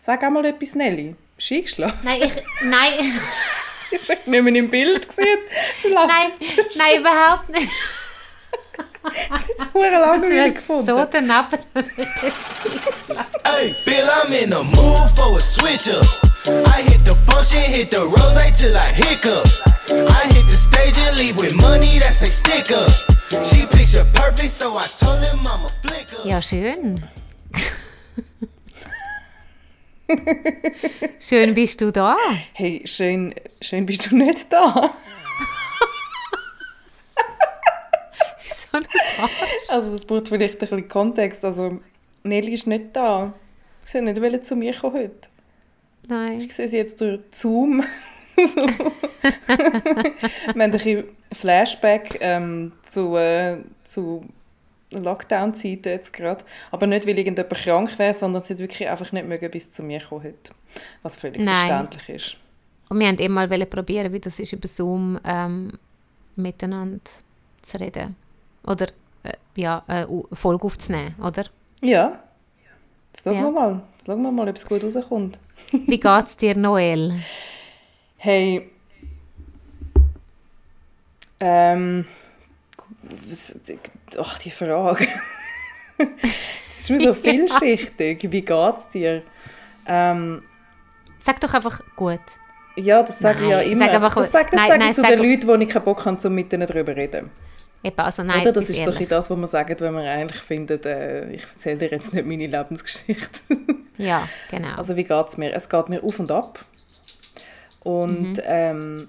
Sag einmal etwas, Nelly. Eingeschlafen? Nein, ich... Nein... Ist nicht mehr im Bild jetzt? nein, nein, überhaupt nicht. Das ist jetzt langweilig gefunden. so daneben. Hey, Bill, I'm in the mood for a switch up. I hit the function, hit the rose till I hiccup. I hit the stage and leave with money that's a stick up. She picture perfect, so I told him I'm a flicker. Ja, schön. schön bist du da. Hey, schön, schön bist du nicht da. So ein Arsch. Also das braucht vielleicht ein bisschen Kontext. Also Nelly ist nicht da. Sie hat nicht zu mir kommen heute. Nein. Ich sehe sie jetzt durch Zoom. so. Wir haben ein bisschen Flashback ähm, zu, äh, zu Lockdown-Zeiten jetzt gerade. Aber nicht, weil irgendjemand krank wäre, sondern sie hat wirklich einfach nicht mögen bis zu mir kommen heute. Was völlig Nein. verständlich ist. Und wir wollten immer mal probieren, wie das ist, über Zoom ähm, miteinander zu reden. Oder äh, ja, eine U- Folge aufzunehmen, oder? Ja. Jetzt schauen Ja. wir mal. Jetzt schauen wir mal, ob es gut rauskommt. Wie geht's dir, Noel? Hey. Ähm. Ach, die Frage. Das ist mir so vielschichtig. Wie geht's dir? Ähm, Sag doch einfach gut. ja, das sage ich ja immer. sag einfach- das sage das nein, sage nein, ich zu sag- den Leuten, wo ich keinen Bock habe, um mit ihnen darüber zu reden. Eben, also nein, Oder? Das ist ehrlich. bisschen das, was man sagt, wenn man eigentlich findet, äh, ich erzähle dir jetzt nicht meine Lebensgeschichte. Ja, genau. Also wie geht es mir? Es geht mir auf und ab. Und, Mhm. ähm,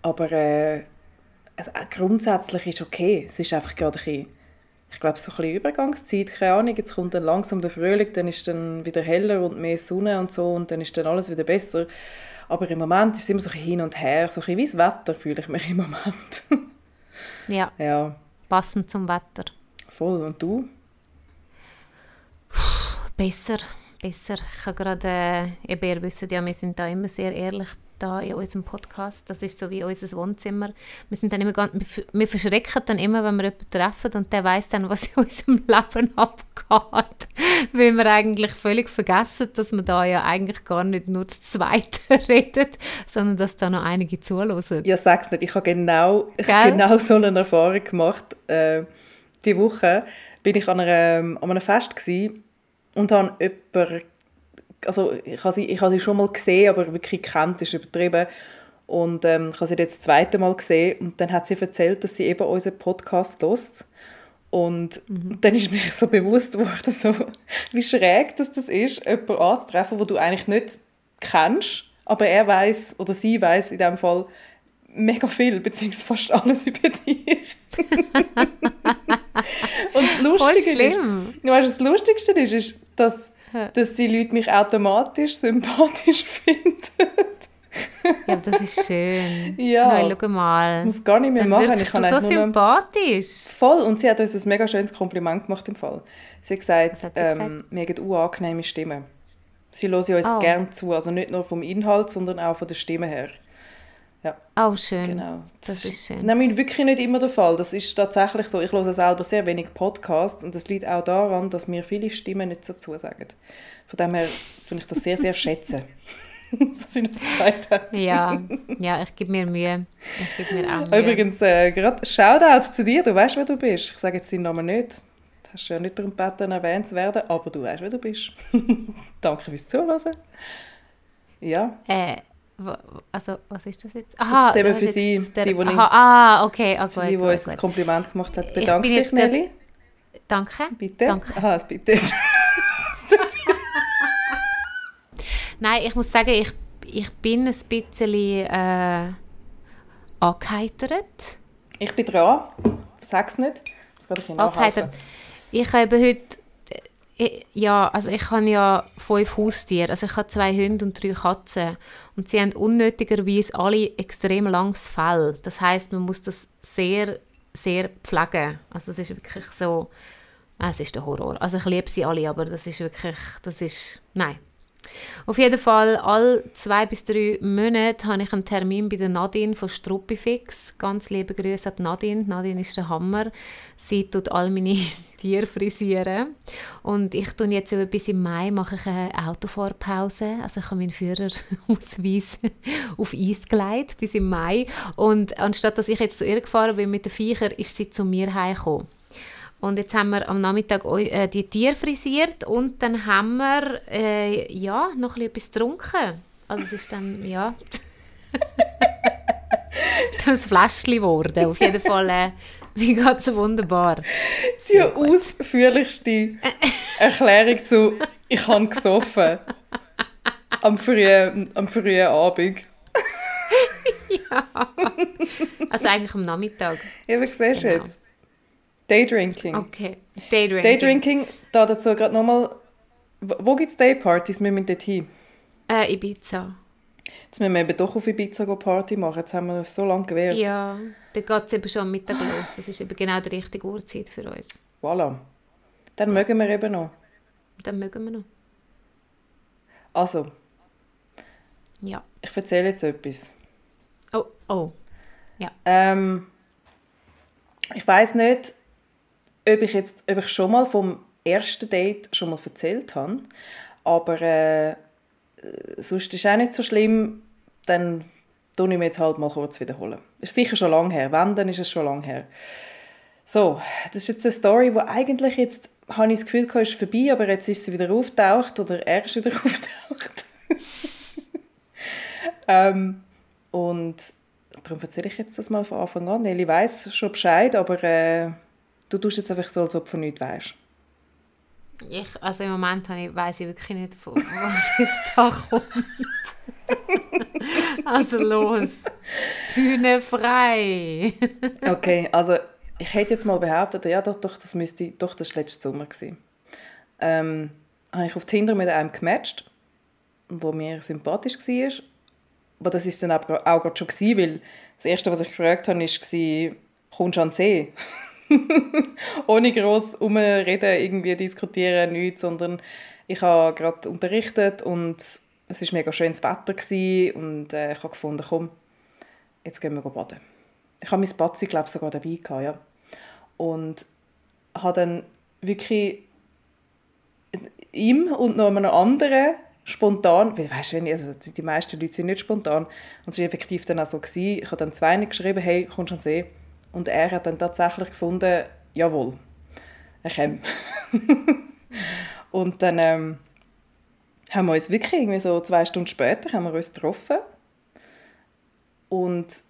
aber äh, also, äh, grundsätzlich ist okay. Es ist einfach gerade ein bisschen, ich glaube, so ein bisschen Übergangszeit, keine Ahnung. Jetzt kommt dann langsam der Frühling, dann ist dann wieder heller und mehr Sonne und so und dann ist dann alles wieder besser. Aber im Moment ist es immer so ein hin und her, so ein wie das Wetter fühle ich mich im Moment. ja, ja, passend zum Wetter. voll. Und du? Besser, besser. Ich habe gerade, äh, ihr wisst ja, wir sind da immer sehr ehrlich da in unserem Podcast. Das ist so wie unser Wohnzimmer. Wir, sind dann immer ganz, wir verschrecken dann immer, wenn wir jemanden treffen und der weiß dann, was in unserem Leben abgeht. Weil wir eigentlich völlig vergessen, dass wir da ja eigentlich gar nicht nur das Zweite reden, sondern dass da noch einige zuhören. Ja, sag's nicht. Ich habe genau, ich Gell? habe genau so eine Erfahrung gemacht. Äh, die Woche bin ich an, einer, an einem Fest und habe jemanden, also ich habe, sie, ich habe sie schon mal gesehen, aber wirklich kennt, ist übertrieben. Und ähm, ich habe sie jetzt das zweite Mal gesehen und dann hat sie erzählt, dass sie eben unseren Podcast hört. Und dann ist mir so bewusst geworden, so, wie schräg das, das ist, jemanden anzutreffen, den du eigentlich nicht kennst, aber er weiß oder sie weiß in dem Fall mega viel, beziehungsweise fast alles über dich. und das Lustige ist, weißt, du, das Lustigste ist, ist dass, dass die Leute mich automatisch sympathisch finden. Ja, das ist schön. Ja. Nein, schau mal. Ich muss gar nicht mehr Dann machen. Ich kann du so sympathisch. Voll, und sie hat uns ein mega schönes Kompliment gemacht im Fall. Sie hat gesagt, sie ähm, wir haben eine angenehme Stimme. Sie hören uns Oh. gerne zu, also nicht nur vom Inhalt, sondern auch von der Stimme her. Ja, Oh, schön. genau. Das ist schön. Nämlich wirklich nicht immer der Fall. Das ist tatsächlich so. Ich höre selber sehr wenig Podcasts und das liegt auch daran, dass mir viele Stimmen nicht so zusagen. Von dem her tue ich das sehr, sehr schätzen, dass sie das gesagt hat. Ja, ja, ich gebe mir Mühe. Ich gebe mir auch Mühe. Übrigens, äh, gerade Shoutout zu dir, du weißt, wer du bist. Ich sage jetzt deinen Namen nicht. Du hast ja nicht darum gebeten, erwähnt zu werden, aber du weißt, wer du bist. Danke fürs Zuhören. Ja, Äh, also, was ist das jetzt? ist eben du hast für sie, der, sie, wo ich- aha, ah, okay, ah, für gut, sie, die gut, uns das. Kompliment gemacht hat. Bedanke dich, Nelly. Danke. Bitte. Danke. Aha, bitte. Nein, ich muss sagen, ich, ich bin ein bisschen äh, angeheitert. Ich bin dran. Sag's nicht. Das kann ich Ihnen nachhelfen. Ich habe heute, äh, ja, also ich habe ja fünf Haustiere. Also ich habe zwei Hunde und drei Katzen. Und sie haben unnötigerweise alle extrem langes Fell. Das heißt, man muss das sehr, sehr pflegen. Also es ist wirklich so, ah, es ist der Horror. Also ich liebe sie alle, aber das ist wirklich, das ist, nein. Auf jeden Fall, alle zwei bis drei Monate habe ich einen Termin bei der Nadine von Struppifix. Ganz liebe Grüße an Nadine. Nadine ist der Hammer. Sie tut all meine Tiere frisieren. Und ich tue jetzt bis im Mai mache ich eine Autofahrpause. Also ich habe meinen Führerausweis auf Eis gelegt bis im Mai. Und anstatt dass ich jetzt zu ihr gefahren bin mit den Viechern, ist sie zu mir heimgekommen. Und jetzt haben wir am Nachmittag äh, die Tiere frisiert und dann haben wir äh, ja, noch etwas getrunken. Also es ist dann, ja... ein Fläschchen geworden. Auf jeden Fall, äh, wie geht es wunderbar. Die ausführlichste Erklärung zu «Ich habe gesoffen» am frühen, am frühen Abend. ja. Also eigentlich am Nachmittag. Ja, wie siehst du genau. jetzt? Daydrinking. Okay, Daydrinking. Daydrinking, da dazu gerade nochmal, wo gibt es Daypartys? Wir müssen dort hin. Äh, Ibiza. Jetzt müssen wir eben doch auf Ibiza Party machen. Jetzt haben wir das so lange gewährt. Ja, dann geht es eben schon am Mittag los. Das ist eben genau die richtige Uhrzeit für uns. Voilà. Dann mögen wir eben noch. Dann mögen wir noch. Also. Ja. Ich erzähle jetzt etwas. Oh, oh. Ja. Ähm, ich weiß nicht, ob ich jetzt ob ich schon mal vom ersten Date schon mal erzählt habe, aber äh, sonst ist es auch nicht so schlimm, dann tue ich mir jetzt halt mal kurz wiederholen. Ist sicher schon lange her. Wenn, dann ist es schon lange her. So, das ist jetzt eine Story, die eigentlich jetzt, habe ich das Gefühl, ist vorbei, aber jetzt ist sie wieder auftaucht oder er ist wieder auftaucht. ähm, und darum erzähle ich jetzt das mal von Anfang an. Nelly weiß schon Bescheid, aber äh, du tust jetzt einfach so, als ob du von nichts weißt. Ich, also im Moment weiss ich wirklich nicht, von was jetzt da kommt. also los, Bühne frei. okay, also ich hätte jetzt mal behauptet, ja doch, doch das müsste, doch das war letztes Sommer gewesen. Ähm, habe ich auf Tinder mit einem gematcht, wo mir sympathisch war. Aber das ist dann auch, auch gerade schon gewesen, weil das erste, was ich gefragt habe, war, kommst du an den See? Ohne groß umreden, irgendwie diskutieren, nichts, sondern ich habe gerade unterrichtet und es war mega schönes Wetter und äh, ich habe gefunden, komm, jetzt gehen wir baden. Ich habe mein Batzi, glaube sogar dabei gehabt, ja. Und habe dann wirklich ihm und noch einem anderen spontan, weil weißt du, also die meisten Leute sind nicht spontan und es war effektiv dann auch so gewesen, ich habe dann zwei geschrieben, hey, kommst du an den See? Und er hat dann tatsächlich gefunden, jawohl, er kommt. und dann ähm, haben wir uns wirklich irgendwie so zwei Stunden später haben wir uns getroffen. Und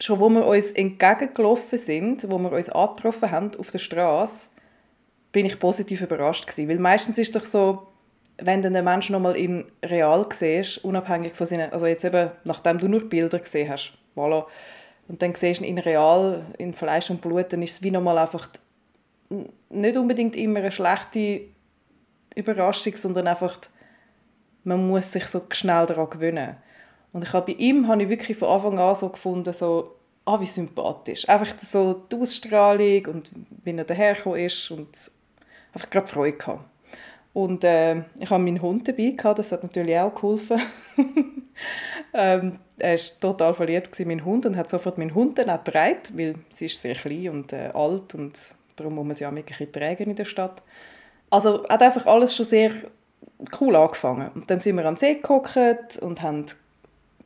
schon wo wir uns entgegengelaufen sind, wo wir uns angetroffen haben auf der Straße, bin ich positiv überrascht gewesen. Weil meistens ist doch so, wenn du einen Menschen nochmal in real siehst, unabhängig von seinen, also jetzt eben, nachdem du nur Bilder gesehen hast, voilà, und dann siehst du ihn in real, in Fleisch und Blut, dann ist es wie nochmal einfach nicht unbedingt immer eine schlechte Überraschung, sondern einfach, man muss sich so schnell daran gewöhnen. Und ich habe bei ihm habe ich wirklich von Anfang an so gefunden, so, ah, wie sympathisch. Einfach so die Ausstrahlung und wie er dahergekommen ist und einfach gerade Freude gehabt. Und äh, ich habe meinen Hund dabei gehabt, das hat natürlich auch geholfen. ähm, er war total verliebt in meinen Hund und hat sofort meinen Hund dann auch getragen, weil sie ist sehr klein und äh, alt und darum muss man sie auch ein bisschen tragen in der Stadt. Also hat einfach alles schon sehr cool angefangen. Und dann sind wir am See geguckt und haben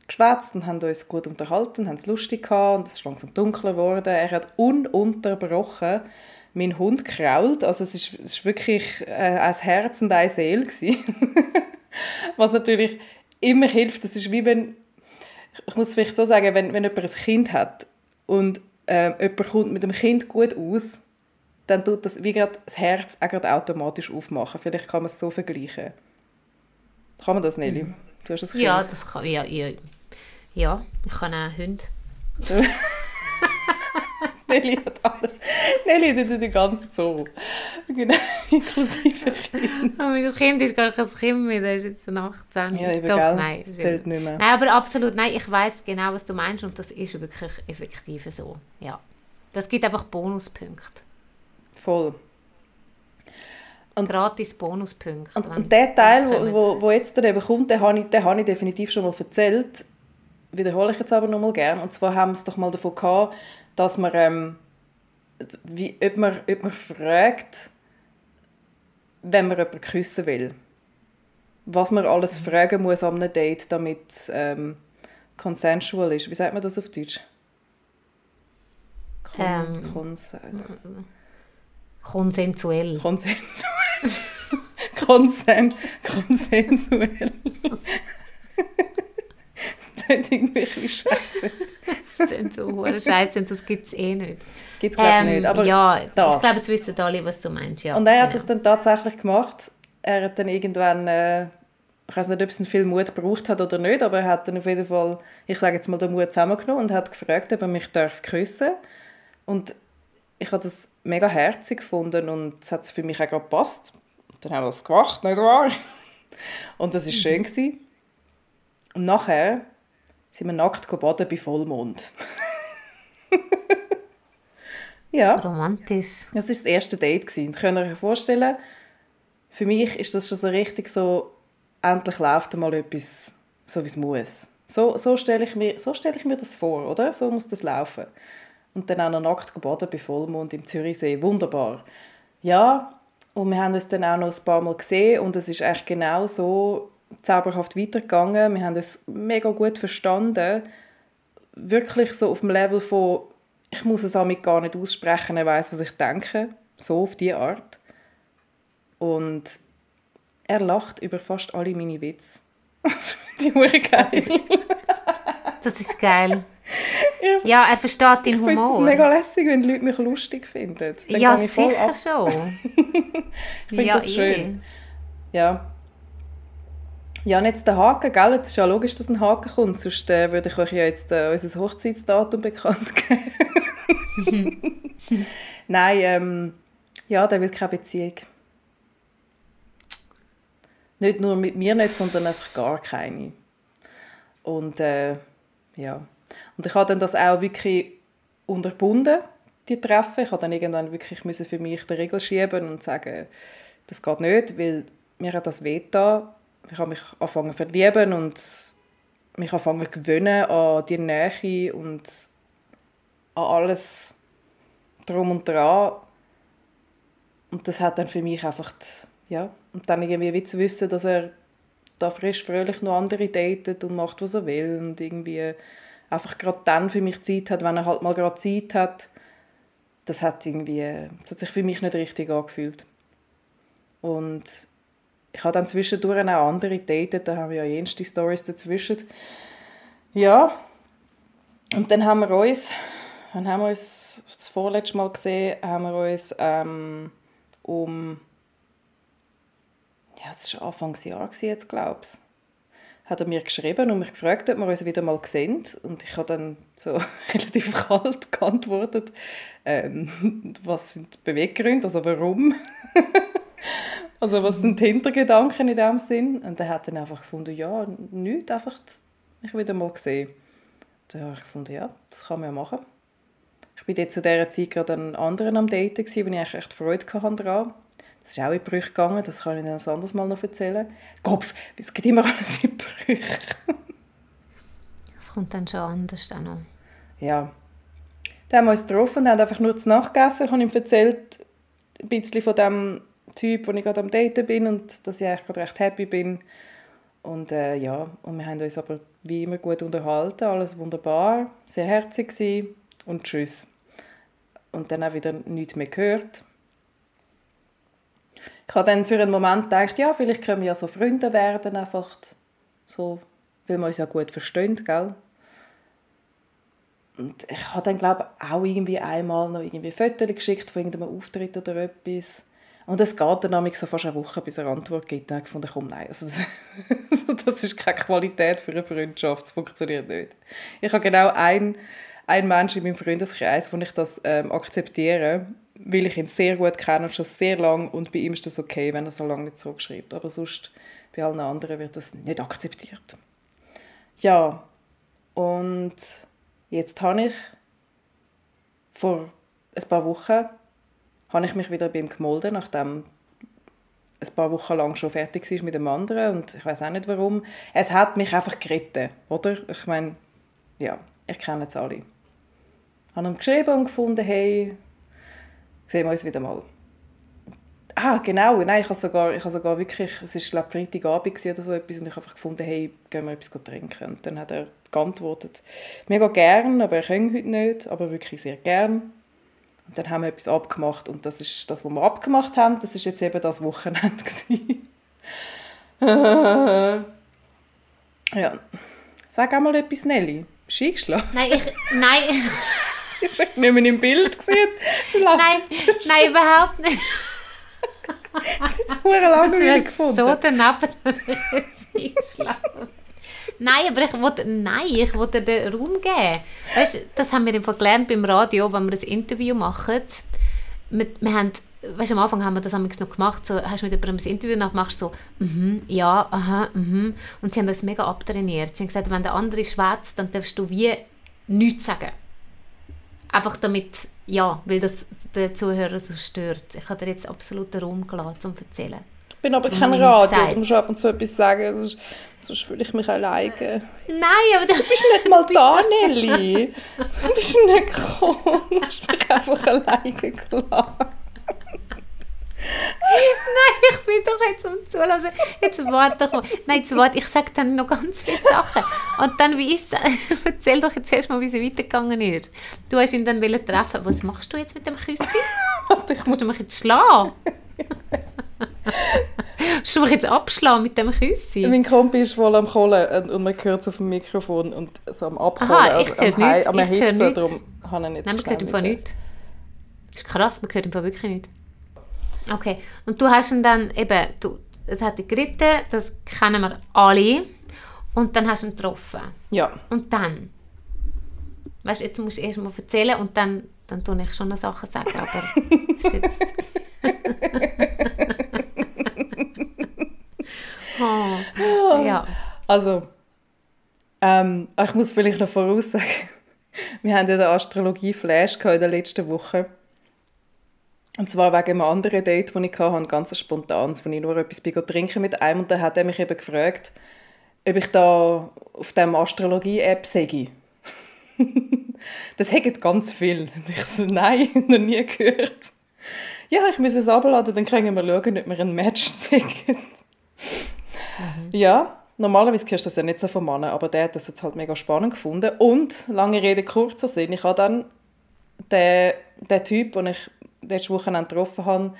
geschwätzt und haben uns gut unterhalten, haben es lustig gehabt und es ist langsam dunkler geworden. Er hat ununterbrochen meinen Hund krault. Also es ist, es ist wirklich äh, ein Herz und eine Seele Was natürlich immer hilft. Das ist wie wenn, ich muss vielleicht so sagen, wenn, wenn jemand ein Kind hat und äh, jemand kommt mit dem Kind gut aus, dann tut das wie gerade das Herz auch automatisch aufmachen. Vielleicht kann man es so vergleichen. Kann man das, Nelly? Du hast ein Kind. Ja, das kann, ja, ja, ja, ich kann auch Hunde. Nelly hat alles. Nelly hat den ganzen Zoo. Genau, inklusive Kind. Aber mein Kind ist gar kein Kind mehr, der ist jetzt 18. Ja, eben, Doch, gell? nein. Zählt nicht mehr. Nein, aber absolut, nein, ich weiß genau, was du meinst und das ist wirklich effektiv so. Ja. Das gibt einfach Bonuspunkte. Voll. Gratis Bonuspunkte. Und, und der Teil, kommen. wo, wo, wo jetzt eben kommt, den habe, ich, den habe ich definitiv schon mal erzählt. Wiederhole ich jetzt aber noch mal gerne. Und zwar haben wir es doch mal davon gehabt, dass man, ähm, wie, ob man, ob man fragt, wenn man jemanden küssen will. Was man alles fragen muss an einem Date, damit es ähm, consensual ist. Wie sagt man das auf Deutsch? Kon Ähm, Konsen Konsensuell. konsensuell. Konsen konsensuell. das klingt irgendwie ein bisschen scheiße. Das sind so hure Scheiße und das gibt es eh nicht. Das gibt es glaube ich nicht. Aber Ähm, ja, das. ich glaube, es wissen alle, was du meinst. Ja, Und er hat genau. das dann tatsächlich gemacht. Er hat dann irgendwann, äh, ich weiß nicht, ob es viel Mut gebraucht hat oder nicht, aber er hat dann auf jeden Fall, ich sage jetzt mal, den Mut zusammengenommen und hat gefragt, ob er mich darf küssen Und ich habe das mega herzig gefunden und es hat für mich auch gepasst. Dann haben wir das gemacht, nicht wahr? Und das war schön. Gewesen. Und nachher sind wir nackt baden bei Vollmond. ja. Romantisch. Das war das erste Date. gewesen. Und Könnt ihr euch vorstellen, für mich ist das schon so richtig so, endlich läuft mal etwas so, wie es muss. So, so stelle ich, mir- so stelle ich mir das vor, oder? So muss das laufen. Und dann auch noch nackt baden bei Vollmond im Zürichsee. Wunderbar. Ja, und wir haben uns dann auch noch ein paar Mal gesehen und es ist eigentlich genau so zauberhaft weitergegangen. Wir haben uns mega gut verstanden. Wirklich so auf dem Level von, ich muss es damit gar nicht aussprechen, er weiß, was ich denke. So auf die Art. Und er lacht über fast alle meine Witze. Das finde ich geil. Das ist geil. ja, er versteht Ich deinen finde es Humor. mega lässig, wenn die Leute mich lustig finden. Dann ja, ich sicher schon. Ich finde ja, das eh. schön. Ja. Ja, und jetzt der Haken, gell? Es ist ja logisch, dass ein Haken kommt, sonst äh, würde ich euch ja jetzt äh, unser Hochzeitsdatum bekannt geben. Nein, ähm, ja, der will keine Beziehung. Nicht nur mit mir nicht, sondern einfach gar keine. Und äh, ja. Und ich habe dann das auch wirklich unterbunden, die Treffen. Ich habe dann irgendwann wirklich müssen für mich die Regel schieben und sagen, das geht nicht, weil mir hat das wehgetan. Ich habe mich angefangen zu verlieben und mich angefangen zu gewöhnen an die Nähe und an alles drum und dran. Und das hat dann für mich einfach, die, ja, und dann irgendwie wie zu wissen, dass er da frisch, fröhlich noch andere datet und macht, was er will und irgendwie einfach gerade dann für mich Zeit hat, wenn er halt mal gerade Zeit hat, das hat irgendwie, das hat sich für mich nicht richtig angefühlt. Und ich habe dann zwischendurch auch andere datet, da haben wir ja jenste Stories dazwischen. Ja, und dann haben wir uns, wann haben wir uns das vorletzte Mal gesehen, haben wir uns ähm, um, ja, es war Anfangsjahr jetzt, glaube ich, hat er mir geschrieben und mich gefragt, ob wir uns wieder mal sehen. Und ich habe dann so relativ kalt geantwortet, ähm, was sind die Beweggründe, also warum. also was sind die Hintergedanken in dem Sinn. Und er hat dann einfach gefunden, ja, nichts, einfach mich wieder mal gesehen. Da habe ich gefunden, ja, das kann man ja machen. Ich bin jetzt zu dieser Zeit gerade an anderen am Daten, gewesen, wo ich eigentlich echt Freude hatte daran. Das ist auch in Brüche gegangen, das kann ich dann ein anderes Mal noch erzählen. Kopf, es geht immer alles in Brüche. Das kommt dann schon anders dann noch. Ja. Dann haben wir uns getroffen und haben einfach nur zu Nacht gegessen. Ich habe ihm erzählt, ein bisschen von dem Typ, wo ich gerade am Daten bin und dass ich eigentlich gerade recht happy bin. Und äh, ja, und wir haben uns aber wie immer gut unterhalten, alles wunderbar, sehr herzig gewesen. und tschüss. Und dann auch wieder nichts mehr gehört. Ich habe dann für einen Moment gedacht, ja, vielleicht können wir ja so Freunde werden, einfach so, weil wir uns ja gut verstehen, gell? Und ich habe dann, glaube ich, auch irgendwie einmal noch irgendwie Fotos geschickt von irgendeinem Auftritt oder etwas. Und es geht dann nämlich so fast eine Woche, bis er Antwort gibt. Dann habe ich komm, nein, also das, also das ist keine Qualität für eine Freundschaft, das funktioniert nicht. Ich habe genau einen, einen Menschen in meinem Freundeskreis, wo ich das ähm, akzeptiere, weil ich ihn sehr gut kenne und schon sehr lange und bei ihm ist das okay, wenn er so lange nicht zurückschreibt. Aber sonst, bei allen anderen wird das nicht akzeptiert. Ja, und jetzt habe ich vor ein paar Wochen habe ich mich wieder bei ihm gemolden, nachdem ein paar Wochen lang schon fertig war mit dem anderen und ich weiß auch nicht warum. Es hat mich einfach geritten, oder? Ich meine, ja, ich kenne es alle. Ich habe ihm geschrieben und gefunden, hey, sehen wir uns wieder mal. Ah, genau, nein, ich habe sogar, ich habe sogar wirklich, es war glaube Freitagabend oder so etwas und ich habe einfach gefunden, hey, gehen wir etwas trinken. Und dann hat er geantwortet, mega gern, aber ich kann heute nicht, aber wirklich sehr gern. Und dann haben wir etwas abgemacht und das ist das, was wir abgemacht haben, das ist jetzt eben das Wochenende ja. Sag einmal etwas, Nelly. Eingeschlafen? Nein, ich, nein, Ist nicht mehr im Bild jetzt? nein, nein, überhaupt nicht. Das ist jetzt langweilig wäre gefunden. so daneben, dass ich jetzt eingeschlafen Nein, aber ich wollte, nein, ich wollte den Raum geben. Weißt, das haben wir im Fall gelernt beim Radio, wenn wir ein Interview machen. Wir, wir haben, weißt, am Anfang haben wir das noch gemacht, so, hast du mit jemandem ein Interview gemacht, machst du so, mhm, ja, aha, mhm. Und sie haben uns mega abtrainiert. Sie haben gesagt, wenn der andere schwätzt, dann darfst du wie nichts sagen. Einfach damit, ja, weil das den Zuhörer so stört. Ich habe dir jetzt absolut den Raum gelassen, um zu erzählen. Ich bin aber kein Radio, du musst ab und zu etwas sagen, sonst, sonst fühle ich mich alleine. Nein, aber du bist nicht mal da, Nelly. Du bist nicht gekommen. Du hast mich einfach alleine gelassen. Nein, ich bin doch jetzt am Zulassen. Jetzt warte doch mal. Nein, jetzt warte, ich sage dann noch ganz viele Sachen. Und dann, wie ist es? Erzähl doch jetzt erst mal, wie es weitergegangen ist. Du hast ihn dann treffen. Was machst du jetzt mit dem Küssi? Ich muss Musst du mich jetzt schlagen? Musst du mich jetzt abschlagen mit dem Küssi? Mein Kompi ist voll am Kohlen und- man hört es auf dem Mikrofon und so am Abkohlen, Aha, ich höre nichts, am ich höre Erhitzen, darum habe ich nicht Nein, man hört im Fall nichts. Das ist krass, man hört im Fall wirklich nichts. Okay, und du hast ihn dann eben, du, es hat dich geritten, das kennen wir alle. Und dann hast du ihn getroffen. Ja, Und dann? Weißt du, jetzt musst du erst mal erzählen und dann, dann tue ich schon noch Sachen sagen, aber das ist jetzt... oh, ja. also ähm, ich muss vielleicht noch voraussagen, wir haben ja den Astrologie-Flash in der letzten Woche. Und zwar wegen einem anderen Date, das ich hatte, ein ganz spontanes, wo ich nur etwas trinken mit einem und dann hat er mich eben gefragt, ob ich da auf dem Astrologie-App sei. das hätten ganz viel. Und ich so, nein, noch nie gehört. Ja, ich muss es abladen, dann können wir schauen, ob wir ein Match Ja, normalerweise hörst du das ja nicht so von Männern, aber der hat das jetzt halt mega spannend gefunden. Und, lange Rede, kurzer Sinn, ich habe dann den, den Typ, den ich letzte Woche getroffen habe,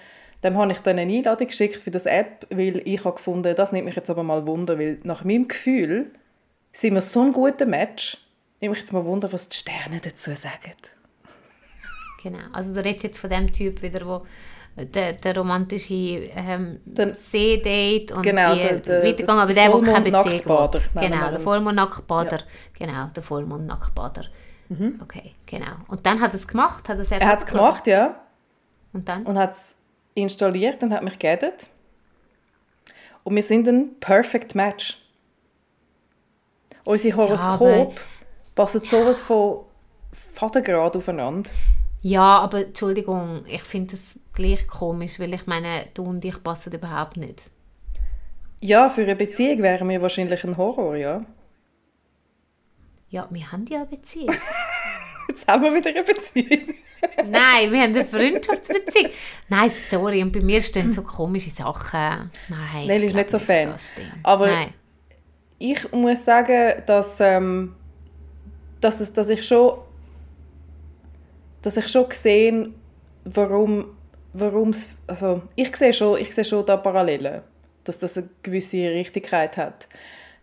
dem habe ich dann eine Einladung geschickt für das App, weil ich habe gefunden, das nimmt mich jetzt aber mal Wunder, weil nach meinem Gefühl sind wir so ein guter Match. Nimmt mich jetzt mal Wunder, was die Sterne dazu sagen. Genau, also du redest jetzt von dem Typ wieder, wo der, der romantische ähm, See-Date und Genau, die der- der- weitergegangen, aber der der, der keine Beziehung wir Genau, der. Vollmond-Nacktbader. Genau, der Vollmond-Nacktbader. Okay, genau. Und dann hat er es gemacht? Hat er Er hat es gemacht, ja. Und dann? und hat es installiert und hat mich geedet. Und wir sind ein Perfect Match. Unsere Horoskop aber- passen sowas von Vatergrad aufeinander. Ja, aber Entschuldigung, ich finde das gleich komisch, weil ich meine, du und ich passen überhaupt nicht. Ja, für eine Beziehung wären wir wahrscheinlich ein Horror, ja. Ja, wir haben ja eine Beziehung. Jetzt haben wir wieder eine Beziehung. Nein, wir haben eine Freundschaftsbeziehung. Nein, sorry, und bei mir stehen so komische Sachen. Nein. Nelly ich ist nicht so Fan. Aber- Nein. Ich muss sagen, dass, ähm, dass, es, dass ich schon dass ich schon gesehen warum warum's, also ich sehe schon ich sehe schon da Parallelen dass das eine gewisse Richtigkeit hat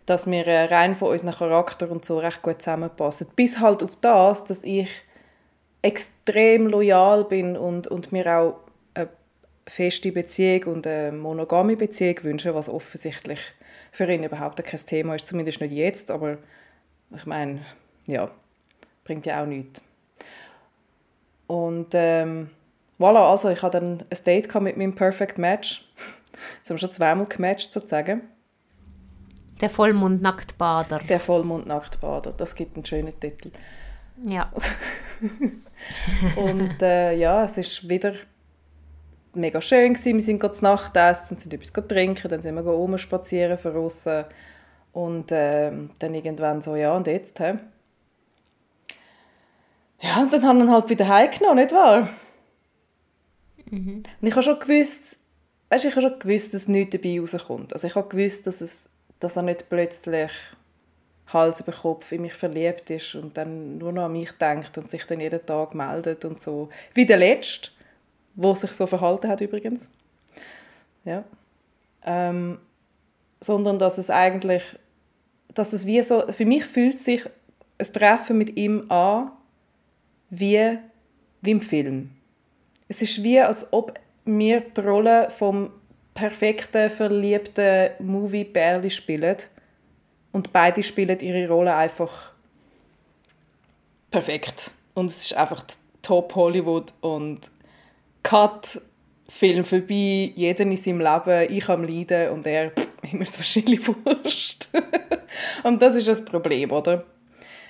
dass wir äh, rein von unserem Charakter und so recht gut zusammenpassen bis halt auf das dass ich extrem loyal bin und, und mir auch eine feste Beziehung und eine monogame Beziehung wünsche, was offensichtlich für ihn überhaupt kein Thema ist, zumindest nicht jetzt, aber ich meine, ja, bringt ja auch nichts. Und ähm, voilà, also ich hatte dann ein Date mit meinem Perfect Match. Jetzt haben wir schon zweimal gematcht, sozusagen. Der Vollmond-Nacktbader. Der Vollmond-Nacktbader, das gibt einen schönen Titel. Ja. Und äh, ja, es ist wieder mega schön gewesen. Wir sind gerade zu Nacht essen, sind etwas trinken, dann sind wir rumspazieren von außen und äh, dann irgendwann so, ja und jetzt, hä? Ja, und dann haben wir ihn halt wieder heimgenommen, nicht wahr? Mhm. Und ich habe schon gewusst, weißt, ich habe schon gewusst, dass nichts dabei rauskommt. Also ich habe gewusst, dass, es, dass er nicht plötzlich Hals über Kopf in mich verliebt ist und dann nur noch an mich denkt und sich dann jeden Tag meldet und so. Wie der Letzte, wo sich so verhalten hat übrigens. Ja. Ähm, sondern dass es eigentlich, dass es wie so, für mich fühlt sich ein Treffen mit ihm an, wie, wie im Film. Es ist wie, als ob mir die Rolle vom perfekten, verliebten Movie-Bärli spielen und beide spielen ihre Rolle einfach perfekt. Und es ist einfach Top Hollywood und Cut, Film vorbei, jeder in seinem Leben, ich am Leiden und er, ihm ist wahrscheinlich wurscht. und das ist das Problem, oder?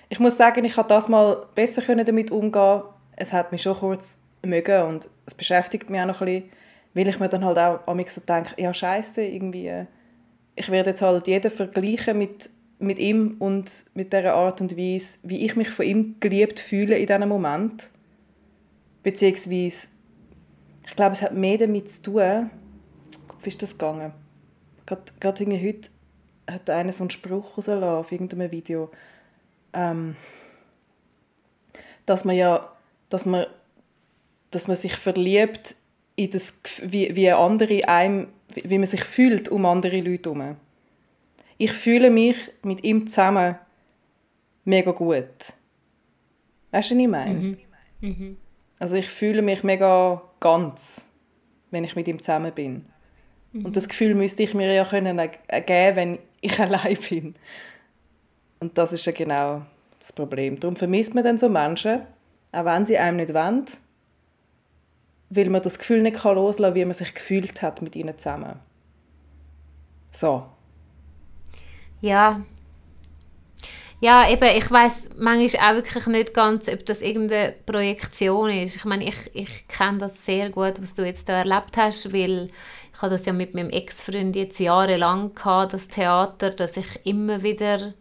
Ich muss sagen, ich habe das mal besser damit umgehen Es hat mich schon kurz mögen und es beschäftigt mich auch noch ein bisschen, weil ich mir dann halt auch mich so denke, ja scheiße irgendwie, äh, ich werde jetzt halt jeden vergleichen mit mit ihm und mit der Art und Weise, wie ich mich von ihm geliebt fühle in diesem Moment. Beziehungsweise, ich glaube, es hat mehr damit zu tun, wie ist das gegangen? Gerade, gerade heute hat einer so einen Spruch rausgelassen auf irgendeinem Video, ähm, dass man ja, dass man, dass man sich verliebt in das, wie, wie andere einem, wie man sich fühlt um andere Leute herum ich fühle mich mit ihm zusammen mega gut. Weißt du, was ich meine? Mhm. Mhm. Also ich fühle mich mega ganz, wenn ich mit ihm zusammen bin. Mhm. Und das Gefühl müsste ich mir ja können geben, wenn ich allein bin. Und das ist ja genau das Problem. Darum vermisst man dann so Menschen, auch wenn sie einem nicht wollen, weil man das Gefühl nicht loslassen kann, wie man sich gefühlt hat mit ihnen zusammen. So. Ja. Ja, eben, ich weiß manchmal auch wirklich nicht ganz, ob das irgendeine Projektion ist. Ich meine, ich, ich kenne das sehr gut, was du jetzt da erlebt hast, weil ich habe das ja mit meinem Ex-Freund jetzt jahrelang gehabt, das Theater, dass ich immer wieder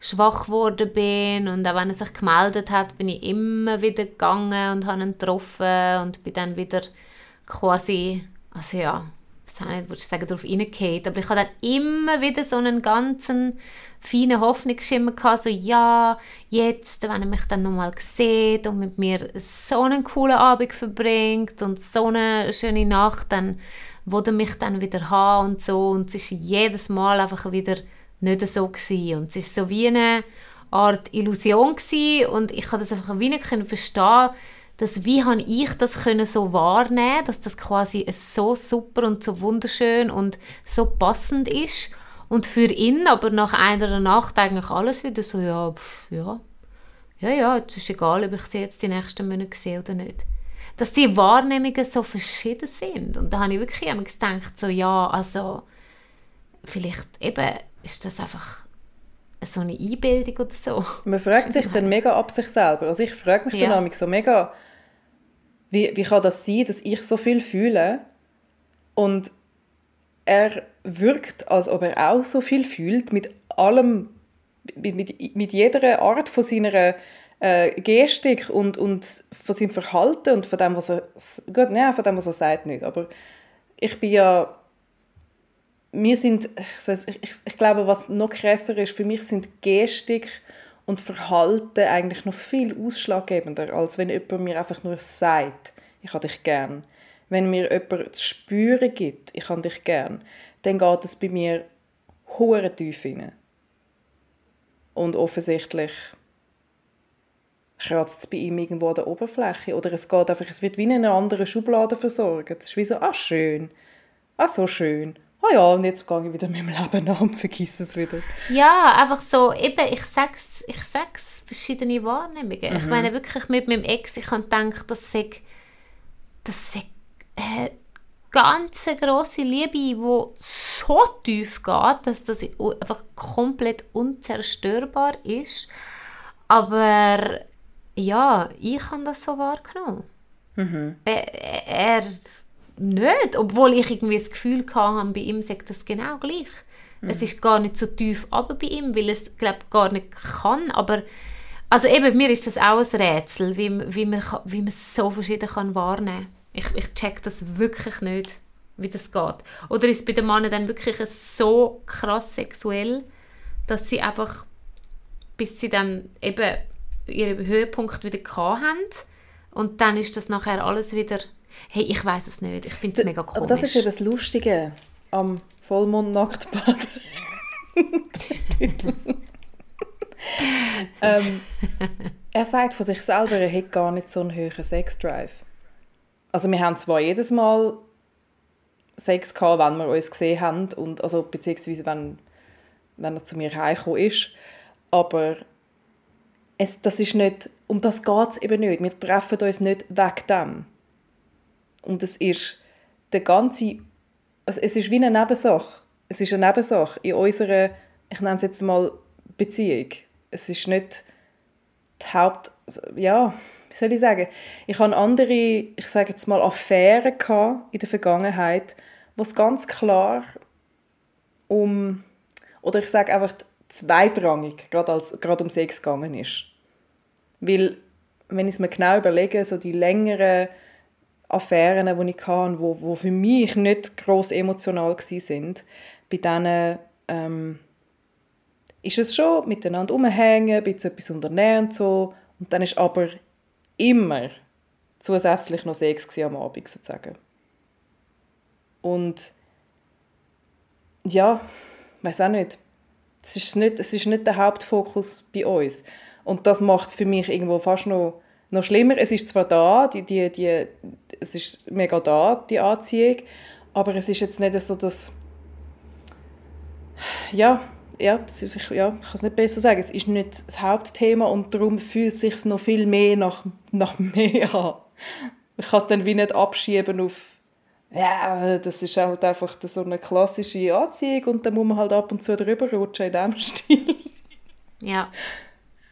schwach geworden bin und auch wenn er sich gemeldet hat, bin ich immer wieder gegangen und habe ihn getroffen und bin dann wieder quasi, also ja, ich nicht, würde sagen, darauf reingeht, aber ich hatte dann immer wieder so einen ganzen feinen Hoffnungsschimmer gehabt, so ja, jetzt, wenn er mich dann nochmal sieht und mit mir so einen coolen Abend verbringt und so eine schöne Nacht, dann würde mich dann wieder haben und so. Und es war jedes Mal einfach wieder nicht so gewesen. und es ist so wie eine Art Illusion gewesen und ich konnte das einfach wie nicht verstehen, dass wie habe ich das können so wahrnehmen, dass das quasi so super und so wunderschön und so passend ist. Und für ihn aber nach einer Nacht eigentlich alles wieder so ja pff, ja. Ja ja es ist egal ob ich sie jetzt die nächsten Monate sehe oder nicht. Dass die Wahrnehmungen so verschieden sind. Und da habe ich wirklich gedacht so ja also vielleicht eben ist das einfach so eine Einbildung oder so. Man fragt sich dann mega ab sich selber. Also ich frage mich ja. dann so mega, wie, wie kann das sein, dass ich so viel fühle und er wirkt, als ob er auch so viel fühlt, mit allem, mit, mit, mit jeder Art von seiner äh, Gestik und, und von seinem Verhalten und von dem, was er, gut, ja, von dem, was er sagt, nicht, aber ich bin ja, wir sind, ich, ich, ich glaube, was noch krasser ist, für mich sind Gestik und Verhalten eigentlich noch viel ausschlaggebender, als wenn jemand mir einfach nur sagt, ich habe dich gern. Wenn mir jemand zu spüren gibt, ich habe dich gern, dann geht es bei mir hohe tief rein. Und offensichtlich kratzt es bei ihm irgendwo an der Oberfläche. Oder es geht einfach, es wird wie in einer anderen Schublade versorgt. Es ist wie so, ah schön, ah so schön, ah ja, und jetzt gehe ich wieder mit dem Leben an und vergesse es wieder. Ja, einfach so, eben, ich sag's, ich sag's, verschiedene Wahrnehmungen. Mhm. Ich meine wirklich mit meinem Ex, ich habe gedacht, das sei, das sei eine ganz grosse Liebe, die so tief geht, dass das einfach komplett unzerstörbar ist. Aber ja, ich habe das so wahrgenommen. Mhm. Er, er nicht, obwohl ich irgendwie das Gefühl hatte, bei ihm sagt das genau gleich. Mhm. Es ist gar nicht so tief aber bei ihm, weil es glaube gar nicht kann, aber also eben, mir ist das auch ein Rätsel, wie, wie, man, wie man es so verschieden kann wahrnehmen kann. Ich, ich check das wirklich nicht, wie das geht. Oder ist es bei den Männern dann wirklich so krass sexuell, dass sie einfach, bis sie dann eben ihren Höhepunkt wieder haben und dann ist das nachher alles wieder, hey, ich weiß es nicht, ich finde es mega komisch. Aber das ist ja das Lustige am Vollmond-Nacktbad. ähm, er sagt von sich selber, er hätte gar nicht so einen hohen Sexdrive. Also wir haben zwar jedes Mal Sex gehabt, wenn wir uns gesehen haben, und, also beziehungsweise wenn, wenn er zu mir heimgekommen ist, aber es, das ist nicht, um das geht es eben nicht. Wir treffen uns nicht wegen dem. Und es ist der ganze, also es ist wie eine Nebensache. Es ist eine Nebensache in unserer, ich nenne es jetzt mal Beziehung. Es ist nicht die Haupt, ja, wie soll ich sagen? Ich hatte andere, ich sage jetzt mal Affären in der Vergangenheit, wo es ganz klar um, oder ich sage einfach zweitrangig, gerade, als, gerade um Sex gegangen ist. Weil, wenn ich es mir genau überlege, so die längeren Affären, die ich hatte, wo, wo für mich nicht gross emotional waren, bei denen ähm, ist es schon miteinander umhängen, ein bisschen etwas unternehmen und so. Und dann ist aber immer zusätzlich noch Sex am Abend sozusagen. Und ja, ich weiß auch nicht. Es ist nicht, es ist nicht der Hauptfokus bei uns. Und das macht es für mich irgendwo fast noch, noch schlimmer. Es ist zwar da, die, die, die, es ist mega da, die Anziehung, aber es ist jetzt nicht so, dass ja, ja, ich, ja, ich kann es nicht besser sagen. Es ist nicht das Hauptthema und darum fühlt es sich noch viel mehr nach, nach mehr an. Ich kann es dann wie nicht abschieben auf ja, das ist halt einfach so eine klassische Anziehung und dann muss man halt ab und zu drüber rutschen in diesem Stil. Ja.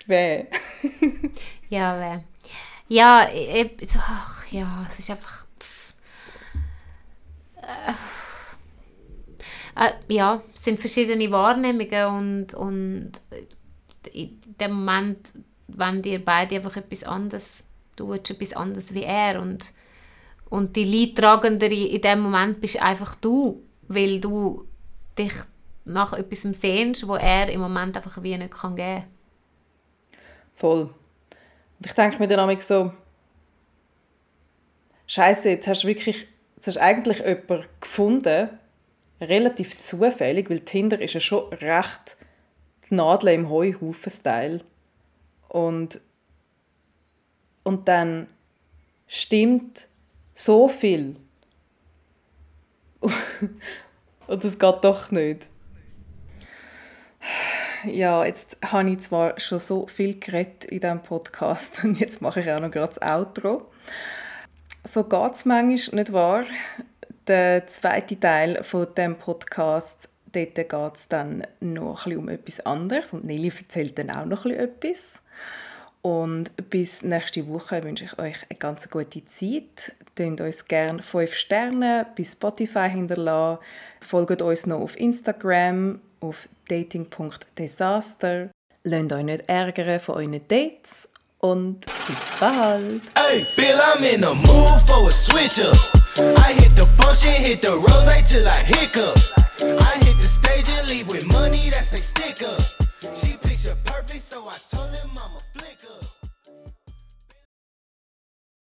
Weh. ja, weh. Ja, ich, ach ja, es ist einfach... Äh, äh, ja, es sind verschiedene Wahrnehmungen und, und in dem Moment, wenn dir beide einfach etwas anderes, du willst etwas anderes wie er und, und die Leidtragendere in dem Moment bist einfach du, weil du dich nach etwas sehnst, wo er im Moment einfach wie nicht geben kann. Voll. Und ich denke mir dann so, Scheiße, jetzt hast du wirklich, jetzt hast eigentlich jemanden gefunden, relativ zufällig, weil Tinder ist ja schon recht die Nadel im Heuhaufen-Style. Und, und dann stimmt so viel. und das geht doch nicht. Ja, jetzt habe ich zwar schon so viel geredet in diesem Podcast und jetzt mache ich auch noch gerade das Outro. So geht es manchmal, nicht wahr? Der zweite Teil von dem Podcast, dort geht es dann noch ein um etwas anderes und Nelly erzählt dann auch noch etwas. Und bis nächste Woche wünsche ich euch eine ganz gute Zeit. Tönt uns gerne 5 Sterne bei Spotify hinterlassen. Folgt uns noch auf Instagram auf dating.desaster. Lasst euch nicht ärgern von euren Dates und bis bald. Hey, Bill, I'm in the mood for a switcher. I hit the function, hit the rose till I hiccup. I hit the stage and leave with money that's a sticker. She picture perfect, so I told him I'm a flicker.